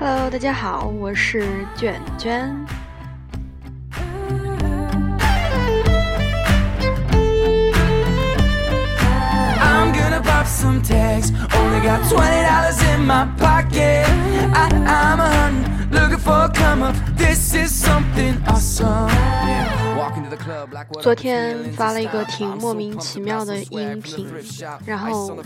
Hello，大家好，我是卷卷。昨天发了一个挺莫名其妙的音频然后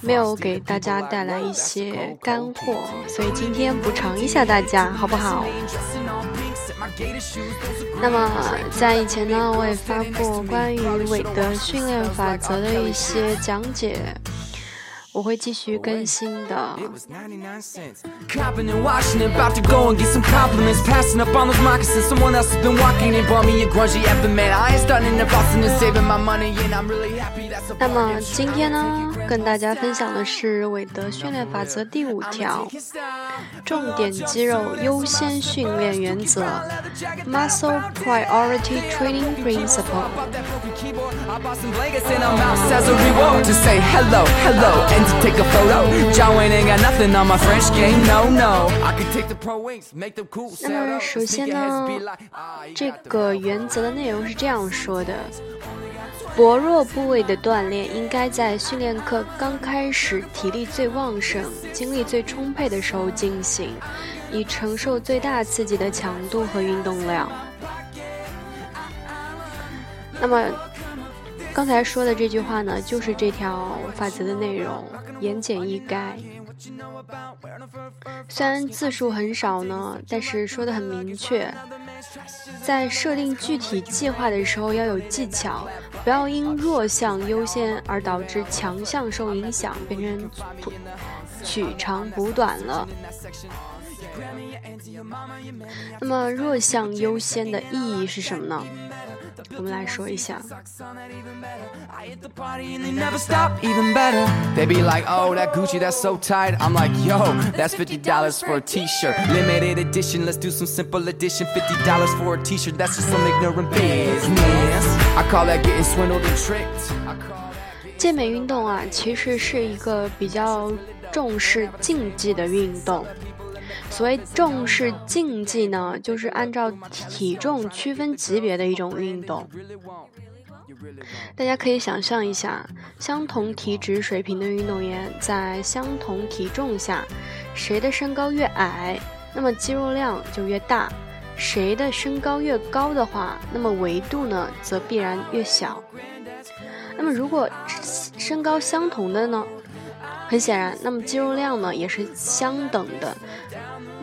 没有给大家带来一些干货所以今天补偿一下大家好不好那么在以前呢我也发过关于韦德训练法则的一些讲解我会继续更新的。那么今天呢？跟大家分享的是韦德训练法则第五条，重点肌肉优先训练原则，muscle priority training principle。那么首先呢，这个原则的内容是这样说的。薄弱部位的锻炼应该在训练课刚开始、体力最旺盛、精力最充沛的时候进行，以承受最大刺激的强度和运动量。那么，刚才说的这句话呢，就是这条法则的内容，言简意赅。虽然字数很少呢，但是说的很明确。在设定具体计划的时候要有技巧，不要因弱项优先而导致强项受影响，变成补取长补短了。那么弱项优先的意义是什么呢？我们来说一下。I hit the party and they never stop, even better. They be like, oh, that Gucci, that's so tight. I'm like, yo, that's $50 for a t shirt. Limited edition, let's do some simple addition. $50 for a t shirt, that's just some ignorant business. I call that getting swindled and tricked. I call that 健美运动啊，其实是一个比较重视竞技的运动。所谓重视竞技呢，就是按照体重区分级别的一种运动。大家可以想象一下，相同体脂水平的运动员在相同体重下，谁的身高越矮，那么肌肉量就越大；谁的身高越高的话，那么维度呢则必然越小。那么如果身高相同的呢，很显然，那么肌肉量呢也是相等的。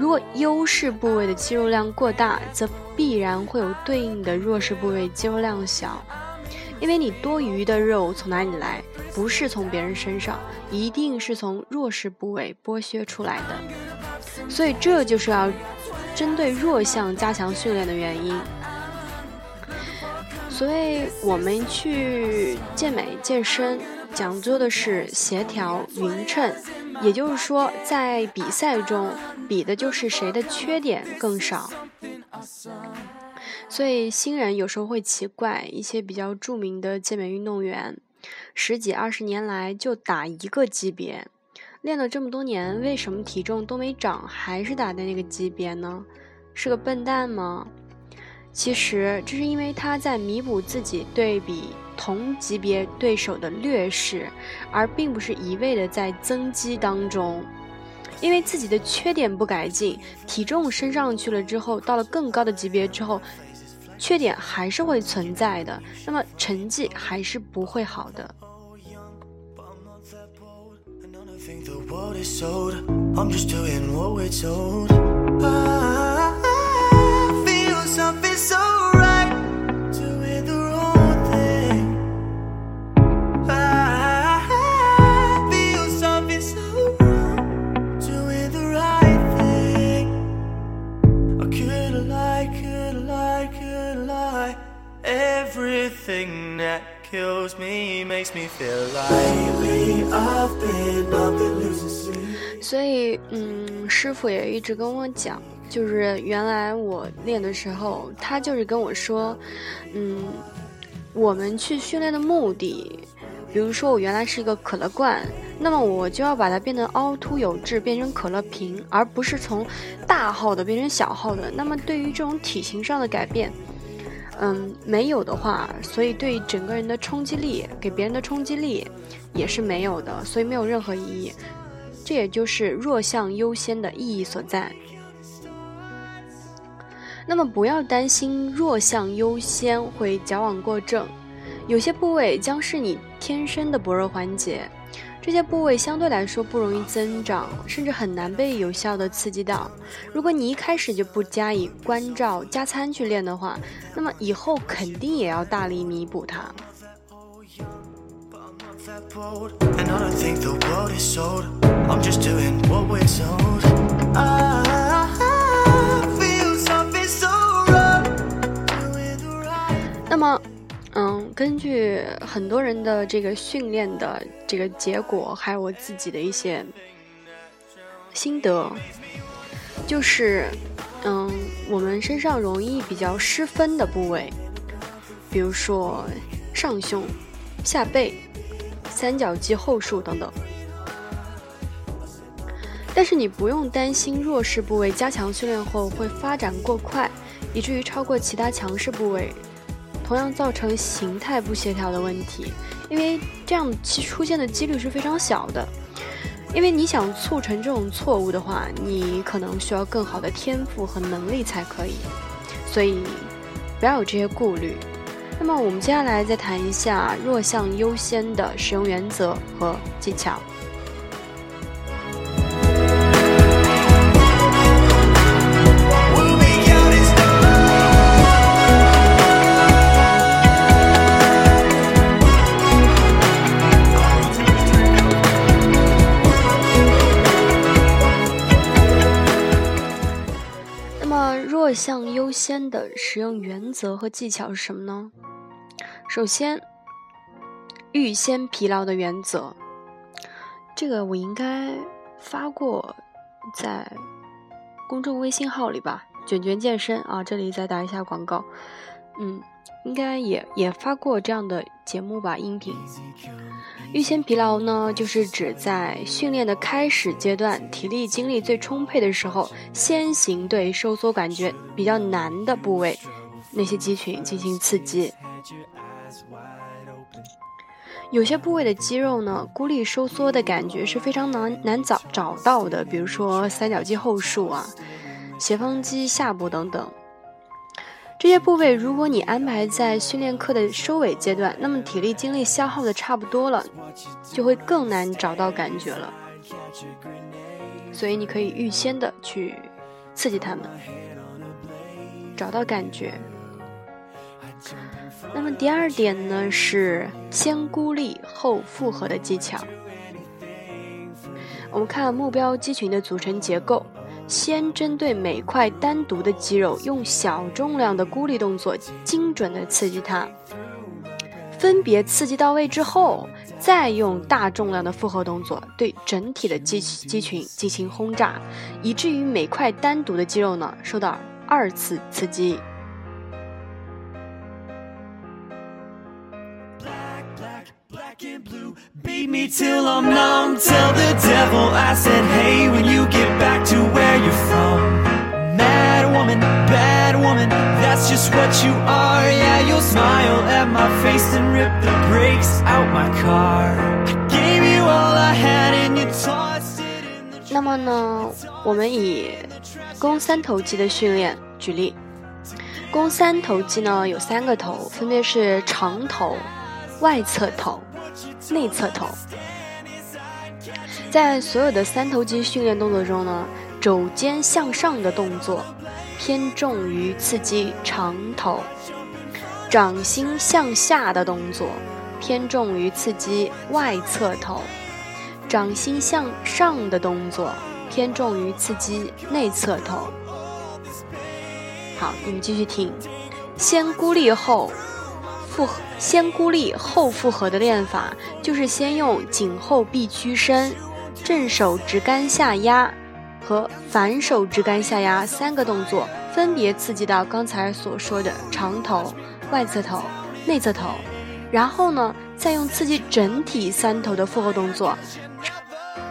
如果优势部位的肌肉量过大，则必然会有对应的弱势部位肌肉量小。因为你多余的肉从哪里来？不是从别人身上，一定是从弱势部位剥削出来的。所以这就是要针对弱项加强训练的原因。所以我们去健美健身，讲究的是协调匀称，也就是说，在比赛中比的就是谁的缺点更少。所以新人有时候会奇怪，一些比较著名的健美运动员，十几二十年来就打一个级别，练了这么多年，为什么体重都没长，还是打的那个级别呢？是个笨蛋吗？其实这是因为他在弥补自己对比同级别对手的劣势，而并不是一味的在增肌当中。因为自己的缺点不改进，体重升上去了之后，到了更高的级别之后，缺点还是会存在的，那么成绩还是不会好的。That kills me makes me feel like lately I've been, I've been losing sleep. 所以，嗯，师傅也一直跟我讲，就是原来我练的时候，他就是跟我说，嗯，我们去训练的目的，比如说我原来是一个可乐罐，那么我就要把它变得凹凸有致，变成可乐瓶，而不是从大号的变成小号的。那么对于这种体型上的改变，嗯，没有的话，所以对整个人的冲击力，给别人的冲击力也是没有的，所以没有任何意义。这也就是弱项优先的意义所在。那么不要担心弱项优先会矫枉过正，有些部位将是你天生的薄弱环节，这些部位相对来说不容易增长，甚至很难被有效的刺激到。如果你一开始就不加以关照、加餐去练的话，那么以后肯定也要大力弥补它。那么，嗯，根据很多人的这个训练的这个结果，还有我自己的一些心得，就是，嗯，我们身上容易比较失分的部位，比如说上胸、下背、三角肌后束等等。但是你不用担心弱势部位加强训练后会发展过快，以至于超过其他强势部位，同样造成形态不协调的问题，因为这样其出现的几率是非常小的。因为你想促成这种错误的话，你可能需要更好的天赋和能力才可以，所以不要有这些顾虑。那么我们接下来再谈一下弱项优先的使用原则和技巧。优先的使用原则和技巧是什么呢？首先，预先疲劳的原则，这个我应该发过在公众微信号里吧，卷卷健身啊，这里再打一下广告，嗯，应该也也发过这样的节目吧，音频。预先疲劳呢，就是指在训练的开始阶段，体力精力最充沛的时候，先行对收缩感觉比较难的部位，那些肌群进行刺激。有些部位的肌肉呢，孤立收缩的感觉是非常难难找找到的，比如说三角肌后束啊、斜方肌下部等等。这些部位，如果你安排在训练课的收尾阶段，那么体力精力消耗的差不多了，就会更难找到感觉了。所以你可以预先的去刺激他们，找到感觉。那么第二点呢，是先孤立后复合的技巧。我们看目标肌群的组成结构。先针对每块单独的肌肉，用小重量的孤立动作，精准的刺激它。分别刺激到位之后，再用大重量的复合动作，对整体的肌肌群进行轰炸，以至于每块单独的肌肉呢受到二次刺激。Beat me till I'm numb, till the what you are. Yeah, you'll smile at my face and rip the brakes out my car. I gave you all I had and you tossed it in the 那么呢，我们以肱三头肌的训练举例。肱三头肌呢有三个头，分别是长头、外侧头、内侧头。在所有的三头肌训练动作中呢，肘尖向上的动作偏重于刺激长头，掌心向下的动作偏重于刺激外侧头。掌心向上的动作偏重于刺激内侧头。好，你们继续听。先孤立后复合，先孤立后复合的练法，就是先用颈后臂屈伸、正手直杆下压和反手直杆下压三个动作，分别刺激到刚才所说的长头、外侧头、内侧头，然后呢，再用刺激整体三头的复合动作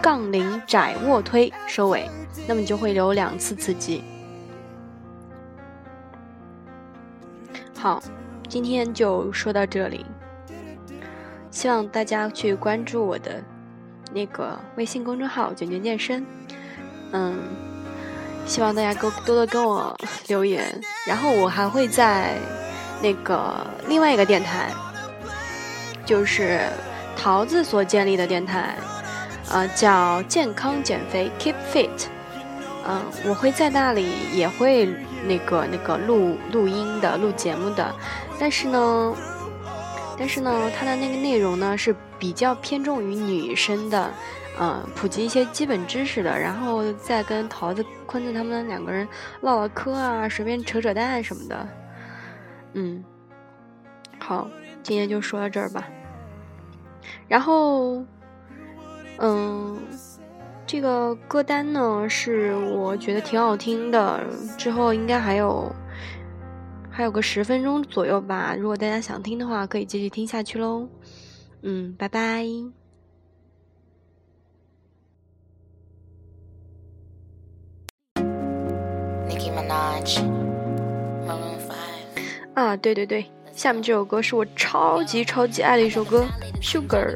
杠铃窄卧推收尾，那么就会有两次刺激。好，今天就说到这里，希望大家去关注我的那个微信公众号“卷卷健身”。嗯，希望大家多多多跟我留言，然后我还会在那个另外一个电台，就是桃子所建立的电台，呃，叫健康减肥 Keep Fit。嗯，我会在那里也会那个那个录录音的、录节目的，但是呢，但是呢，它的那个内容呢是比较偏重于女生的。嗯，普及一些基本知识的，然后再跟桃子、坤子他们两个人唠唠嗑啊，随便扯扯淡什么的。嗯，好，今天就说到这儿吧。然后，嗯，这个歌单呢是我觉得挺好听的，之后应该还有还有个十分钟左右吧。如果大家想听的话，可以继续听下去喽。嗯，拜拜。啊，对对对，下面这首歌是我超级超级爱的一首歌，《Sugar》。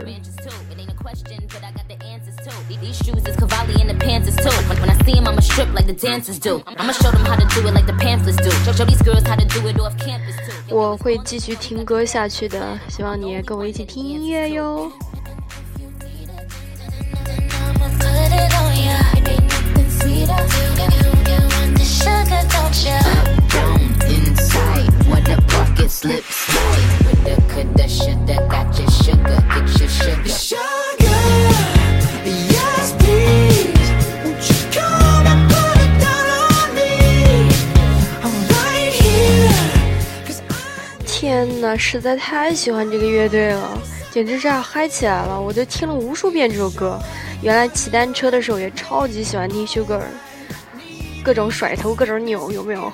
我会继续听歌下去的，希望你也跟我一起听音乐哟。天呐，实在太喜欢这个乐队了，简直是要嗨起来了！我就听了无数遍这首歌。原来骑单车的时候也超级喜欢听 Sugar，各种甩头，各种扭，有没有？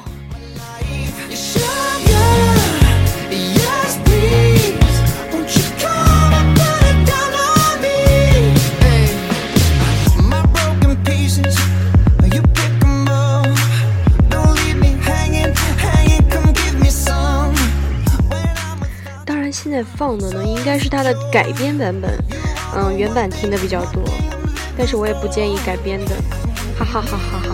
现在放的呢，应该是它的改编版本，嗯，原版听的比较多，但是我也不建议改编的，哈哈哈哈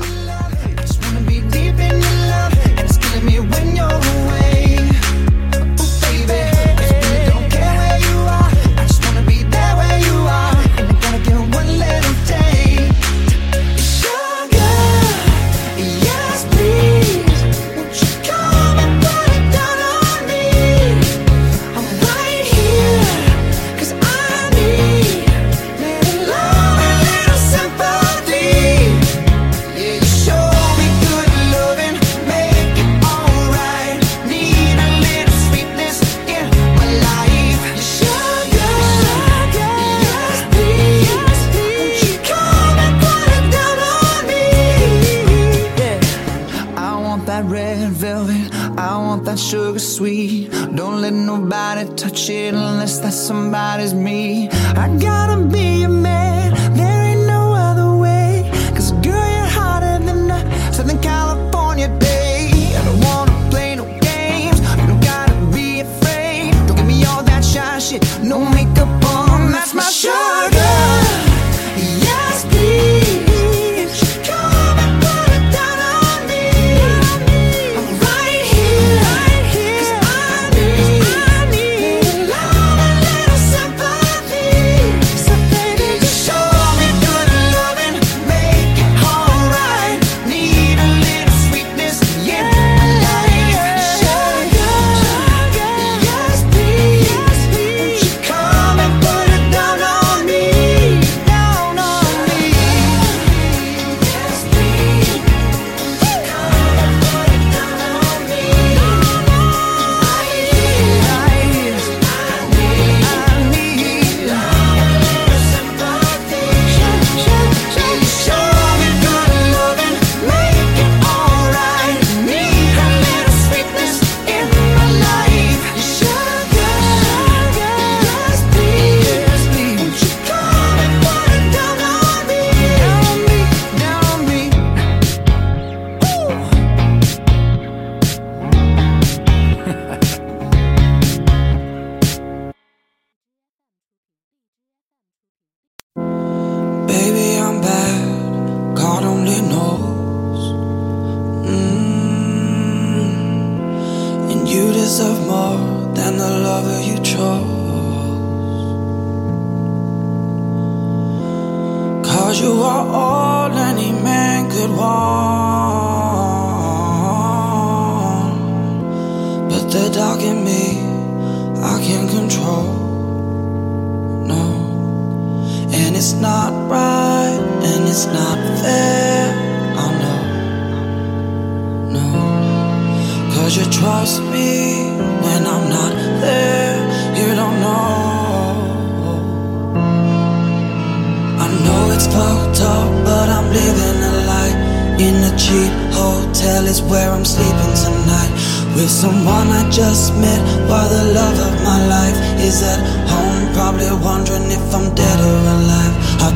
哈。sugar sweet. Don't let nobody touch it unless that somebody's me. I gotta be a man,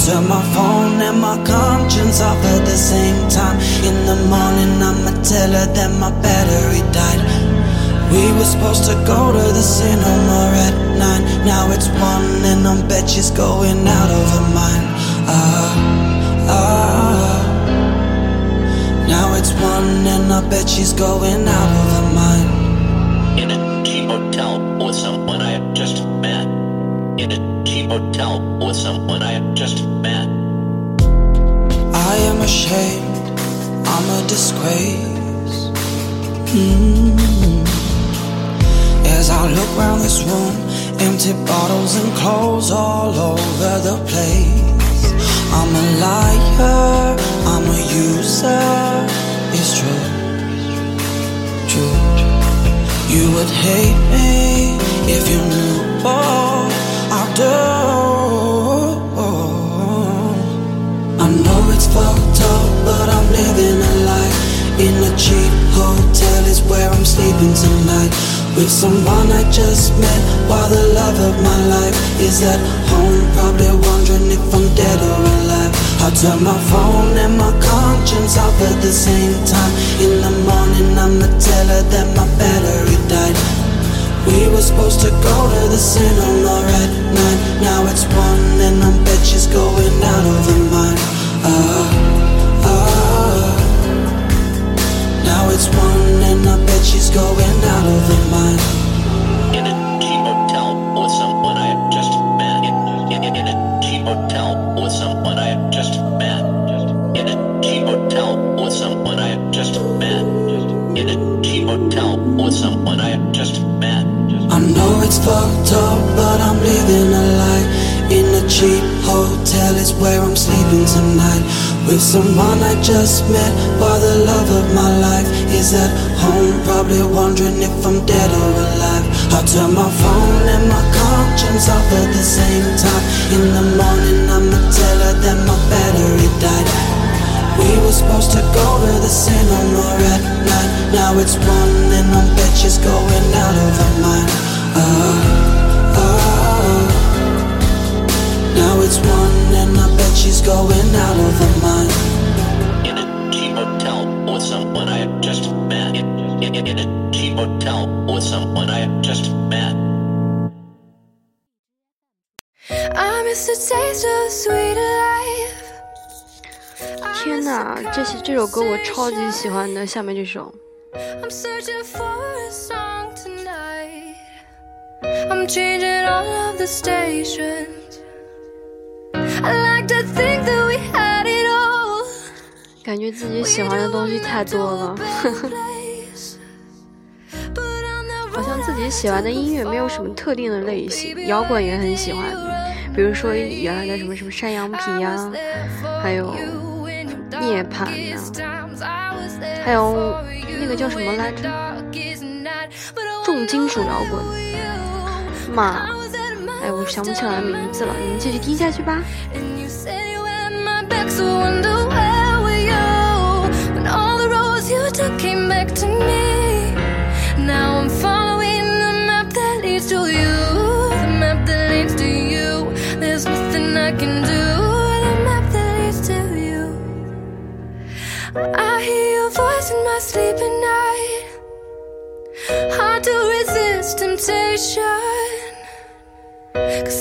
Turn my phone and my conscience off at the same time. In the morning, I'ma tell her that my battery died. We were supposed to go to the cinema at nine. Now it's one, and I bet she's going out of her mind. Ah, ah. Now it's one, and I bet she's going out of her mind. In a hotel with someone I have just met. In a hotel with someone I have just met. I am ashamed, I'm a disgrace. Mm. As I look round this room, empty bottles and clothes all over the place. I'm a liar, I'm a user. It's true, true. You would hate me if you knew I know it's fucked up, but I'm living a life. In a cheap hotel is where I'm sleeping tonight. With someone I just met, while the love of my life is at home. Probably wondering if I'm dead or alive. I turn my phone and my conscience off at the same time. In the morning, I'ma tell her that my battery. We were supposed to go to the cinema at nine. Now it's one, and I bet she's going out of her mind. Ah, ah. Now it's one, and I bet she's going out of her mind. In a cheap hotel with someone I have just met. In, in, in a cheap hotel with someone I just met. In a cheap hotel with someone I have just met. In a cheap hotel with someone I it's fucked up, but I'm living a lie. In a cheap hotel is where I'm sleeping tonight. With someone I just met, while the love of my life is at home. Probably wondering if I'm dead or alive. I turn my phone and my conscience off at the same time. In the morning, I'ma tell her that my battery died. We were supposed to go to the cinema at night. Now it's one, and I bet she's going out of her mind. Ah, ah. Now it's one, and I bet she's going out of her mind. In a cheap hotel with someone I have just met. In, in, in a cheap hotel with someone I have just met. I miss the taste of sweet life. 天哪，这些这首歌我超级喜欢的。下面这首， I'm changing all of the stations. I like to think that we had it all. 感觉自己喜欢的东西太多了，好像自己喜欢的音乐没有什么特定的类型，摇滚也很喜欢，比如说原来的什么什么山羊皮呀、还有涅槃呀、还有那个叫什么来着，重金属摇滚，妈，哎，我想不起来名字了，你们继续听下去吧。And you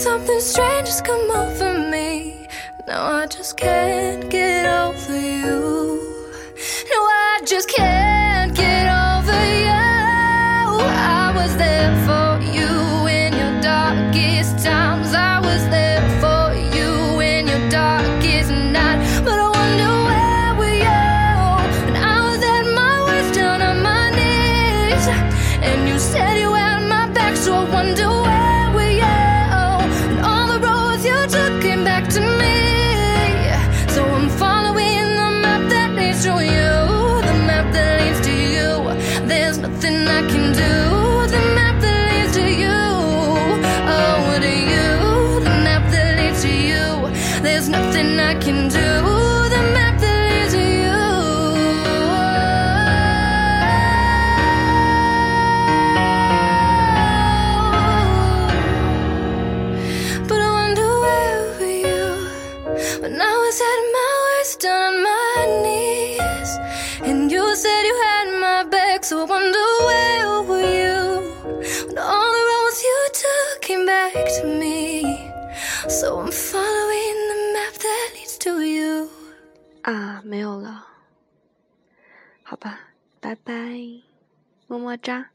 something strange has come over me. Now I just can't get over you. Nothing I can do. 拜拜，么么哒。